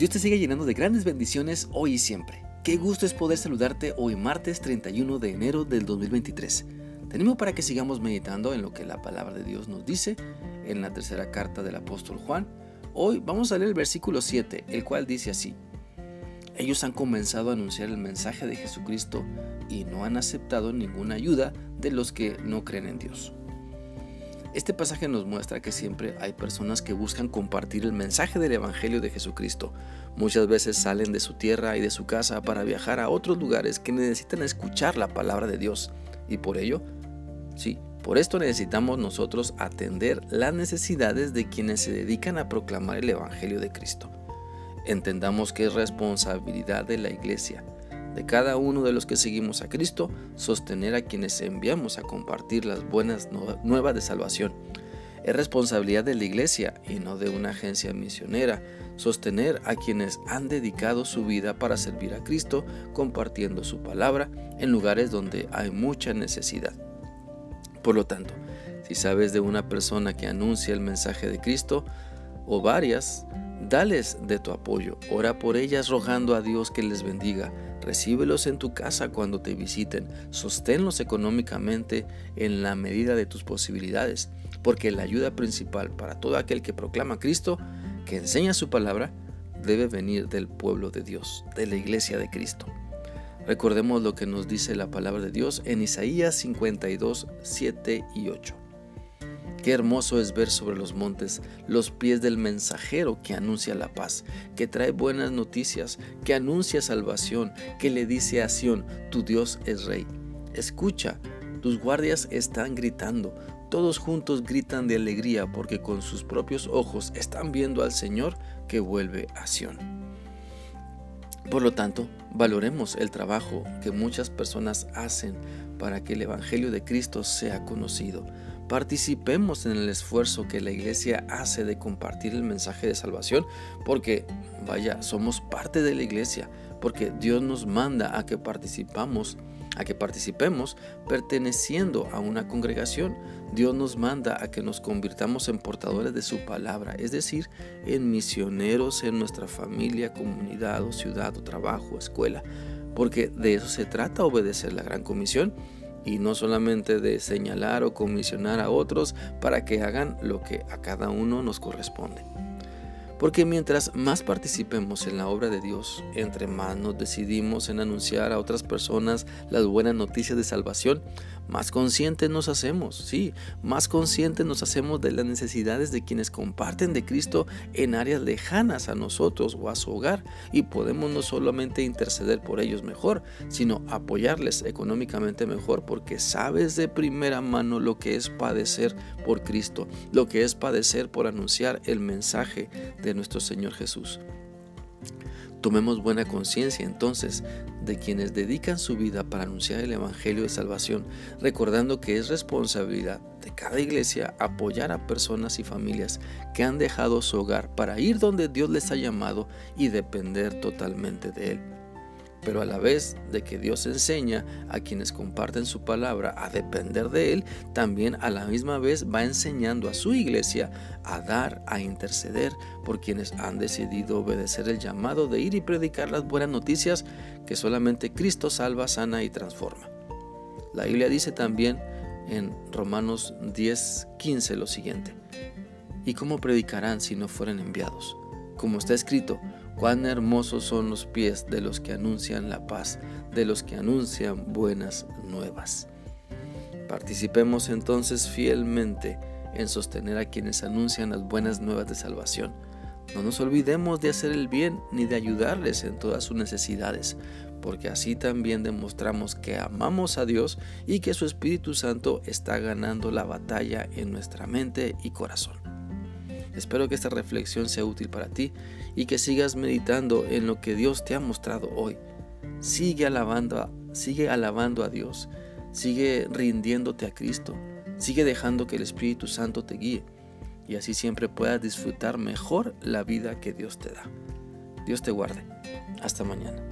Dios te sigue llenando de grandes bendiciones hoy y siempre. Qué gusto es poder saludarte hoy martes 31 de enero del 2023. Tenemos para que sigamos meditando en lo que la palabra de Dios nos dice en la tercera carta del apóstol Juan. Hoy vamos a leer el versículo 7, el cual dice así. Ellos han comenzado a anunciar el mensaje de Jesucristo y no han aceptado ninguna ayuda de los que no creen en Dios. Este pasaje nos muestra que siempre hay personas que buscan compartir el mensaje del Evangelio de Jesucristo. Muchas veces salen de su tierra y de su casa para viajar a otros lugares que necesitan escuchar la palabra de Dios. Y por ello, sí, por esto necesitamos nosotros atender las necesidades de quienes se dedican a proclamar el Evangelio de Cristo. Entendamos que es responsabilidad de la iglesia de cada uno de los que seguimos a Cristo, sostener a quienes enviamos a compartir las buenas nuevas de salvación. Es responsabilidad de la iglesia y no de una agencia misionera sostener a quienes han dedicado su vida para servir a Cristo compartiendo su palabra en lugares donde hay mucha necesidad. Por lo tanto, si sabes de una persona que anuncia el mensaje de Cristo o varias, dales de tu apoyo, ora por ellas rogando a Dios que les bendiga Recíbelos en tu casa cuando te visiten, sosténlos económicamente en la medida de tus posibilidades, porque la ayuda principal para todo aquel que proclama Cristo, que enseña su palabra, debe venir del pueblo de Dios, de la iglesia de Cristo. Recordemos lo que nos dice la palabra de Dios en Isaías 52, 7 y 8. Qué hermoso es ver sobre los montes los pies del mensajero que anuncia la paz, que trae buenas noticias, que anuncia salvación, que le dice a Sión, tu Dios es rey. Escucha, tus guardias están gritando, todos juntos gritan de alegría porque con sus propios ojos están viendo al Señor que vuelve a Sión. Por lo tanto, valoremos el trabajo que muchas personas hacen para que el Evangelio de Cristo sea conocido. Participemos en el esfuerzo que la iglesia hace de compartir el mensaje de salvación, porque, vaya, somos parte de la iglesia, porque Dios nos manda a que participamos, a que participemos perteneciendo a una congregación. Dios nos manda a que nos convirtamos en portadores de su palabra, es decir, en misioneros en nuestra familia, comunidad o ciudad o trabajo, escuela porque de eso se trata obedecer la gran comisión y no solamente de señalar o comisionar a otros para que hagan lo que a cada uno nos corresponde. Porque mientras más participemos en la obra de Dios, entre más nos decidimos en anunciar a otras personas las buenas noticias de salvación, más conscientes nos hacemos, sí, más conscientes nos hacemos de las necesidades de quienes comparten de Cristo en áreas lejanas a nosotros o a su hogar. Y podemos no solamente interceder por ellos mejor, sino apoyarles económicamente mejor porque sabes de primera mano lo que es padecer por Cristo, lo que es padecer por anunciar el mensaje nuestro Señor Jesús. Tomemos buena conciencia entonces de quienes dedican su vida para anunciar el Evangelio de Salvación, recordando que es responsabilidad de cada iglesia apoyar a personas y familias que han dejado su hogar para ir donde Dios les ha llamado y depender totalmente de Él pero a la vez de que Dios enseña a quienes comparten su palabra a depender de Él, también a la misma vez va enseñando a su iglesia a dar, a interceder por quienes han decidido obedecer el llamado de ir y predicar las buenas noticias que solamente Cristo salva, sana y transforma. La Biblia dice también en Romanos 10, 15 lo siguiente, ¿y cómo predicarán si no fueren enviados? Como está escrito, Cuán hermosos son los pies de los que anuncian la paz, de los que anuncian buenas nuevas. Participemos entonces fielmente en sostener a quienes anuncian las buenas nuevas de salvación. No nos olvidemos de hacer el bien ni de ayudarles en todas sus necesidades, porque así también demostramos que amamos a Dios y que su Espíritu Santo está ganando la batalla en nuestra mente y corazón. Espero que esta reflexión sea útil para ti y que sigas meditando en lo que Dios te ha mostrado hoy. Sigue alabando, sigue alabando a Dios, sigue rindiéndote a Cristo, sigue dejando que el Espíritu Santo te guíe y así siempre puedas disfrutar mejor la vida que Dios te da. Dios te guarde. Hasta mañana.